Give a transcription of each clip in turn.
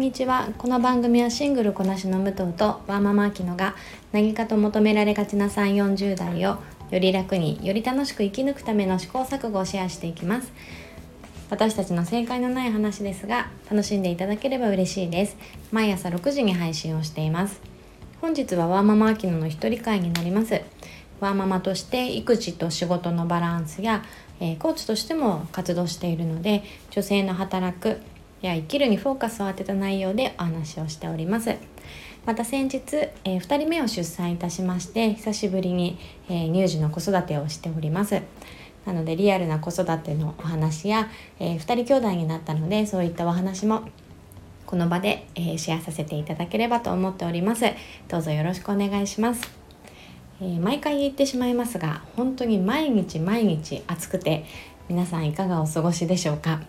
んにちは。この番組はシングルこなしの武藤とワーママアキノが何かと求められがちな3 4 0代をより楽により楽しく生き抜くための試行錯誤をシェアしていきます。私たちの正解のない話ですが楽しんでいただければ嬉しいです。毎朝6時に配信をしています。本日はワーママアキノの一人会になります。ワーママとして育児と仕事のバランスや、えー、コーチとしても活動しているので女性の働くや生きるにフォーカスを当てた内容でお話をしております。また先日、えー、2人目を出産いたしまして久しぶりに、えー、乳児の子育てをしております。なのでリアルな子育てのお話や、えー、2人兄弟になったのでそういったお話もこの場で、えー、シェアさせていただければと思っております。どうぞよろしくお願いします、えー、毎回言ってしまいますが本当に毎日毎日暑くて皆さんいかがお過ごしでしょうか？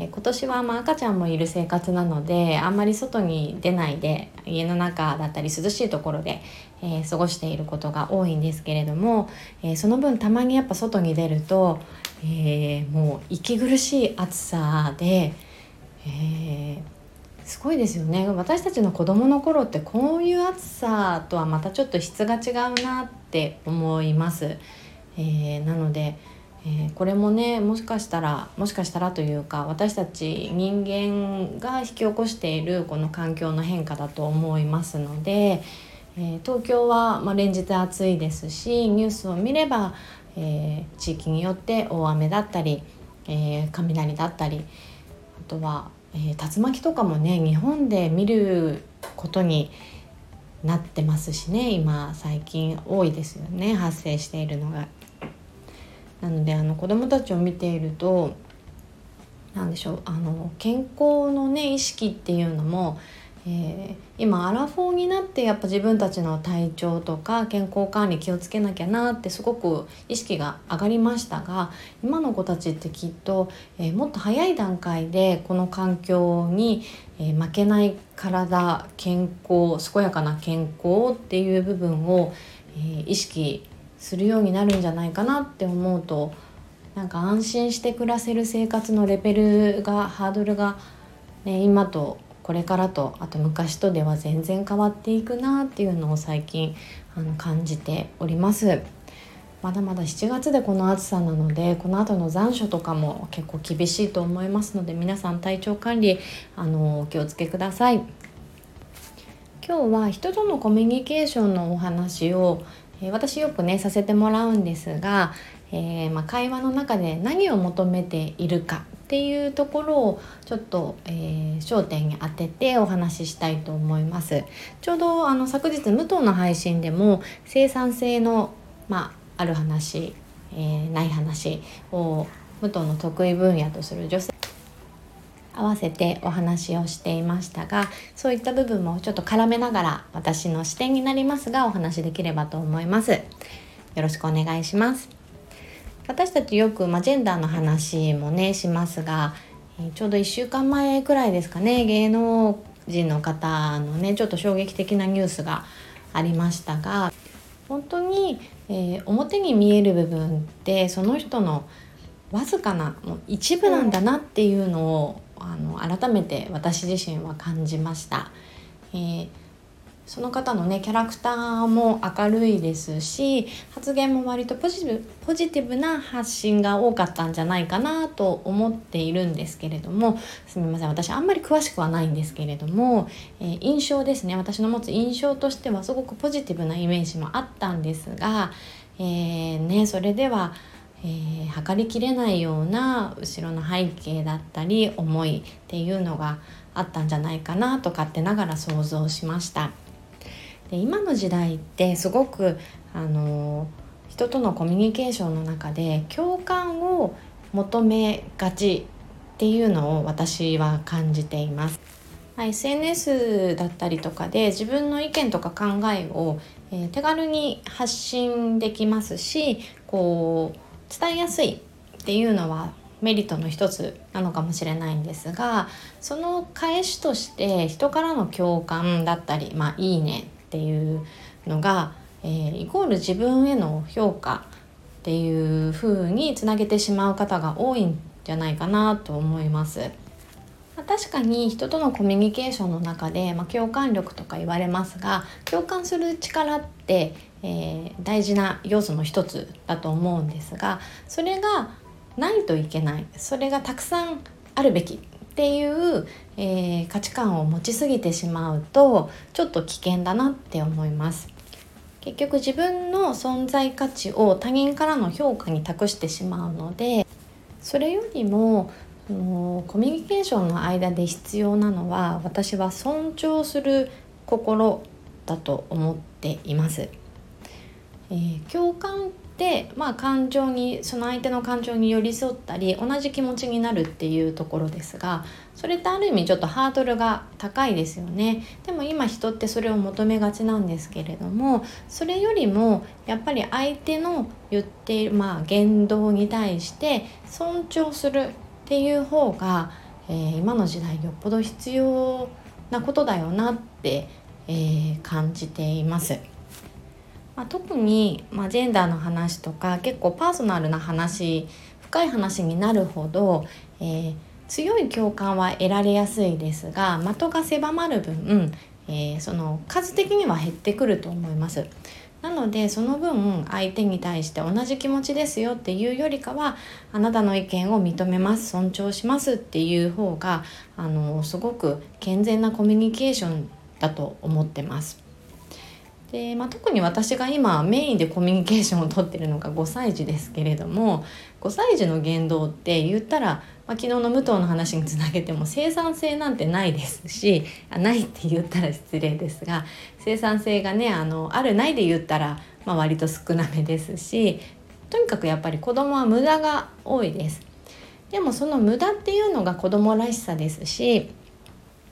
え今年はまあ赤ちゃんもいる生活なのであんまり外に出ないで家の中だったり涼しいところで、えー、過ごしていることが多いんですけれども、えー、その分たまにやっぱ外に出ると、えー、もう息苦しい暑さで、えすごいですよね私たちの子どもの頃ってこういう暑さとはまたちょっと質が違うなって思います。えなのでえー、これもねもしかしたらもしかしたらというか私たち人間が引き起こしているこの環境の変化だと思いますので、えー、東京は、まあ、連日暑いですしニュースを見れば、えー、地域によって大雨だったり、え雷だったりあとは、え竜巻とかもね日本で見ることになってますしね今最近多いですよね発生しているのが。なのであの子どもたちを見ていると何でしょうあの健康のね意識っていうのも、えー、今アラフォーになってやっぱ自分たちの体調とか健康管理気をつけなきゃなってすごく意識が上がりましたが今の子たちってきっと、えー、もっと早い段階でこの環境に、えー、負けない体健康健やかな健康っていう部分を、え意識するようになるんじゃないかなって思うとなんか安心して暮らせる生活のレベルがハードルが、ね、今とこれからとあと昔とでは全然変わっていくなっていうのを最近あの感じております。まだまだ7月でこの暑さなのでこの後の残暑とかも結構厳しいと思いますので皆さん体調管理あのお気をつけください。今日は人とのコミュニケーションのお話をえ私よくねさせてもらうんですが、えー、まあ、会話の中で何を求めているかっていうところをちょっと、えー、焦点に当ててお話ししたいと思います。ちょうどあの昨日武藤の配信でも生産性の、まあ、ある話、えー、ない話を武藤の得意分野とする女性合わせてお話をしていましたがそういった部分もちょっと絡めながら私の視点になりますがお話できればと思います。よろしくお願いします。私たちよく、まあ、ジェンダーの話もねしますがちょうど1週間前くらいですかね芸能人の方のねちょっと衝撃的なニュースがありましたが本当に、えー、表に見える部分ってその人のわずかなもう一部なんだなっていうのをあの改めて私自身は感じました。えーその方のねキャラクターも明るいですし発言も割とポジティブポジティブな発信が多かったんじゃないかなと思っているんですけれどもすみません私あんまり詳しくはないんですけれども、えー、印象ですね私の持つ印象としてはすごくポジティブなイメージもあったんですが、えー、ね、それではえー、測りきれないような後ろの背景だったり思いっていうのがあったんじゃないかなと勝手ながら想像しました。で今の時代ってすごくあの人とのコミュニケーションの中で共感を求めがちっていうのを私は感じています。SNS だったりとかで自分の意見とか考えを、えー、手軽に発信できますしこう伝えやすいっていうのはメリットの一つなのかもしれないんですがその返しとして人からの共感だったり「まあ、いいね」っていうのが、えー、イコール自分への評価っていう風につなげてしまう方が多いんじゃないかなと思います。ま、確かに人とのコミュニケーションの中で、まあ、共感力とか言われますが共感する力って、えー、大事な要素の一つだと思うんですがそれがないといけないそれがたくさんあるべきっていう、えー、価値観を持ちすぎてしまうとちょっと危険だなって思います。結局自分の存在価値を他人からの評価に託してしまうのでそれよりもコミュニケーションの間で必要なのは私は尊重する心だと思っています。えー、共感って、まあ、感情にその相手の感情に寄り添ったり同じ気持ちになるっていうところですがそれってある意味ちょっとハードルが高いですよねでも今人ってそれを求めがちなんですけれどもそれよりもやっぱり相手の言っている、まあ、言動に対して尊重するっていう方が、えー、今の時代よっぽど必要なことだよなって、えー、感じています。まあ、特に、まあ、ジェンダーの話とか結構パーソナルな話深い話になるほど、えー、強い共感は得られやすいですが的が狭まる分、えー、その数的には減ってくると思います。なのでその分相手に対して同じ気持ちですよっていうよりかはあなたの意見を認めます尊重しますっていう方があのすごく健全なコミュニケーションだと思ってます。で、まあ、特に私が今メインでコミュニケーションをとってるのが5歳児ですけれども5歳児の言動って言ったら、まあ、昨日の武藤の話につなげても生産性なんてないですしあないって言ったら失礼ですが生産性がねあのあるないで言ったら、まあ、割と少なめですしとにかくやっぱり子供は無駄が多いです。でもその無駄っていうのが子供らしさですし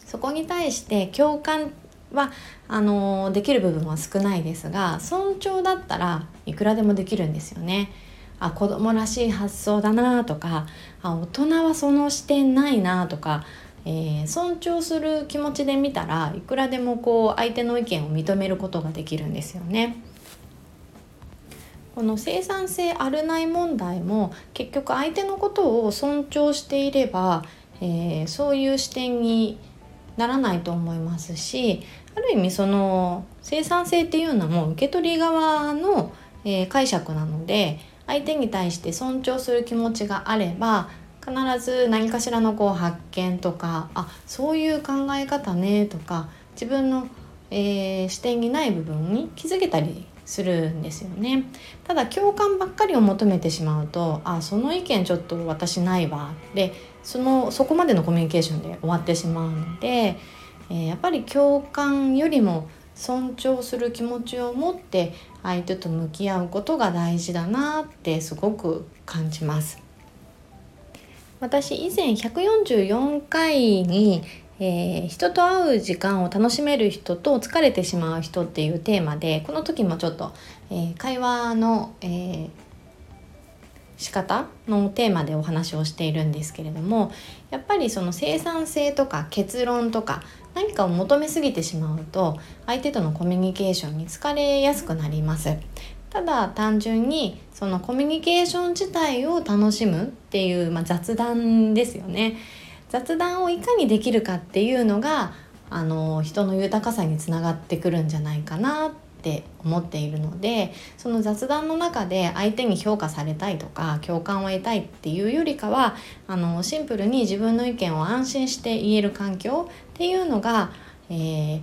そこに対して共感はあのできる部分は少ないですが尊重だったらいくらでもできるんですよね。あ子供らしい発想だなとかあ大人はその視点ないなとか、えー、尊重する気持ちで見たらいくらでもこう相手の意見を認めることができるんですよね。この生産性あるない問題も結局相手のことを尊重していれば、えー、そういう視点にならないと思いますしある意味その生産性っていうのはもう受け取り側の、え、解釈なので相手に対して尊重する気持ちがあれば必ず何かしらのこう発見とかあそういう考え方ねとか自分の、えー、視点にない部分に気づけたりするんですよね。ただ共感ばっかりを求めてしまうとあその意見ちょっと私ないわ。でそのそこまでのコミュニケーションで終わってしまうので、えー、やっぱり共感よりも尊重する気持ちを持って相手と向き合うことが大事だなってすごく感じます。私以前144回にえー、人と会う時間を楽しめる人と疲れてしまう人っていうテーマでこの時もちょっと、えー、会話の、えー、仕方のテーマでお話をしているんですけれどもやっぱりその生産性とか結論とか何かを求めすぎてしまうと相手とのコミュニケーションに疲れやすくなります。ただ単純にそのコミュニケーション自体を楽しむっていう、まあ、雑談ですよね。雑談をいかにできるかっていうのがあの人の豊かさにつながってくるんじゃないかなって思っているのでその雑談の中で相手に評価されたいとか共感を得たいっていうよりかはあのシンプルに自分の意見を安心して言える環境っていうのが、えー、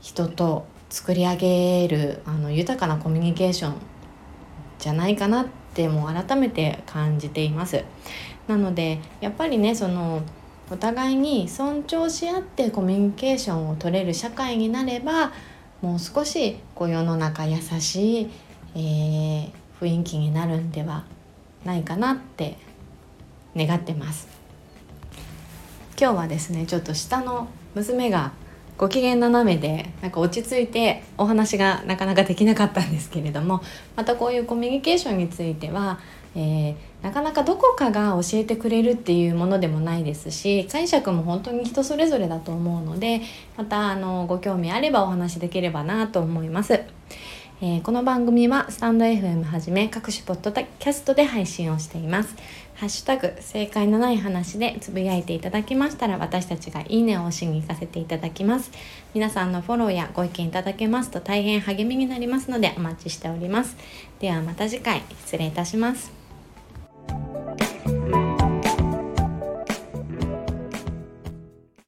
人と作り上げるあの豊かなコミュニケーションじゃないかなってってもう改めて感じています。なのでやっぱりねそのお互いに尊重し合ってコミュニケーションを取れる社会になればもう少しこう世の中優しい、えー、雰囲気になるんではないかなって願ってます今日はですねちょっと下の娘がご機嫌斜めでなんか落ち着いてお話がなかなかできなかったんですけれどもまたこういうコミュニケーションについては、えー、なかなかどこかが教えてくれるっていうものでもないですし解釈も本当に人それぞれだと思うのでまたあのご興味あればお話できればなと思います。えー、この番組はスタンド FM はじめ各種ポッドキャストで配信をしています。ハッシュタグ正解のない話でつぶやいていただきましたら私たちがいいねを押しに行かせていただきます。皆さんのフォローやご意見いただけますと大変励みになりますのでお待ちしております。ではまた次回失礼いたします。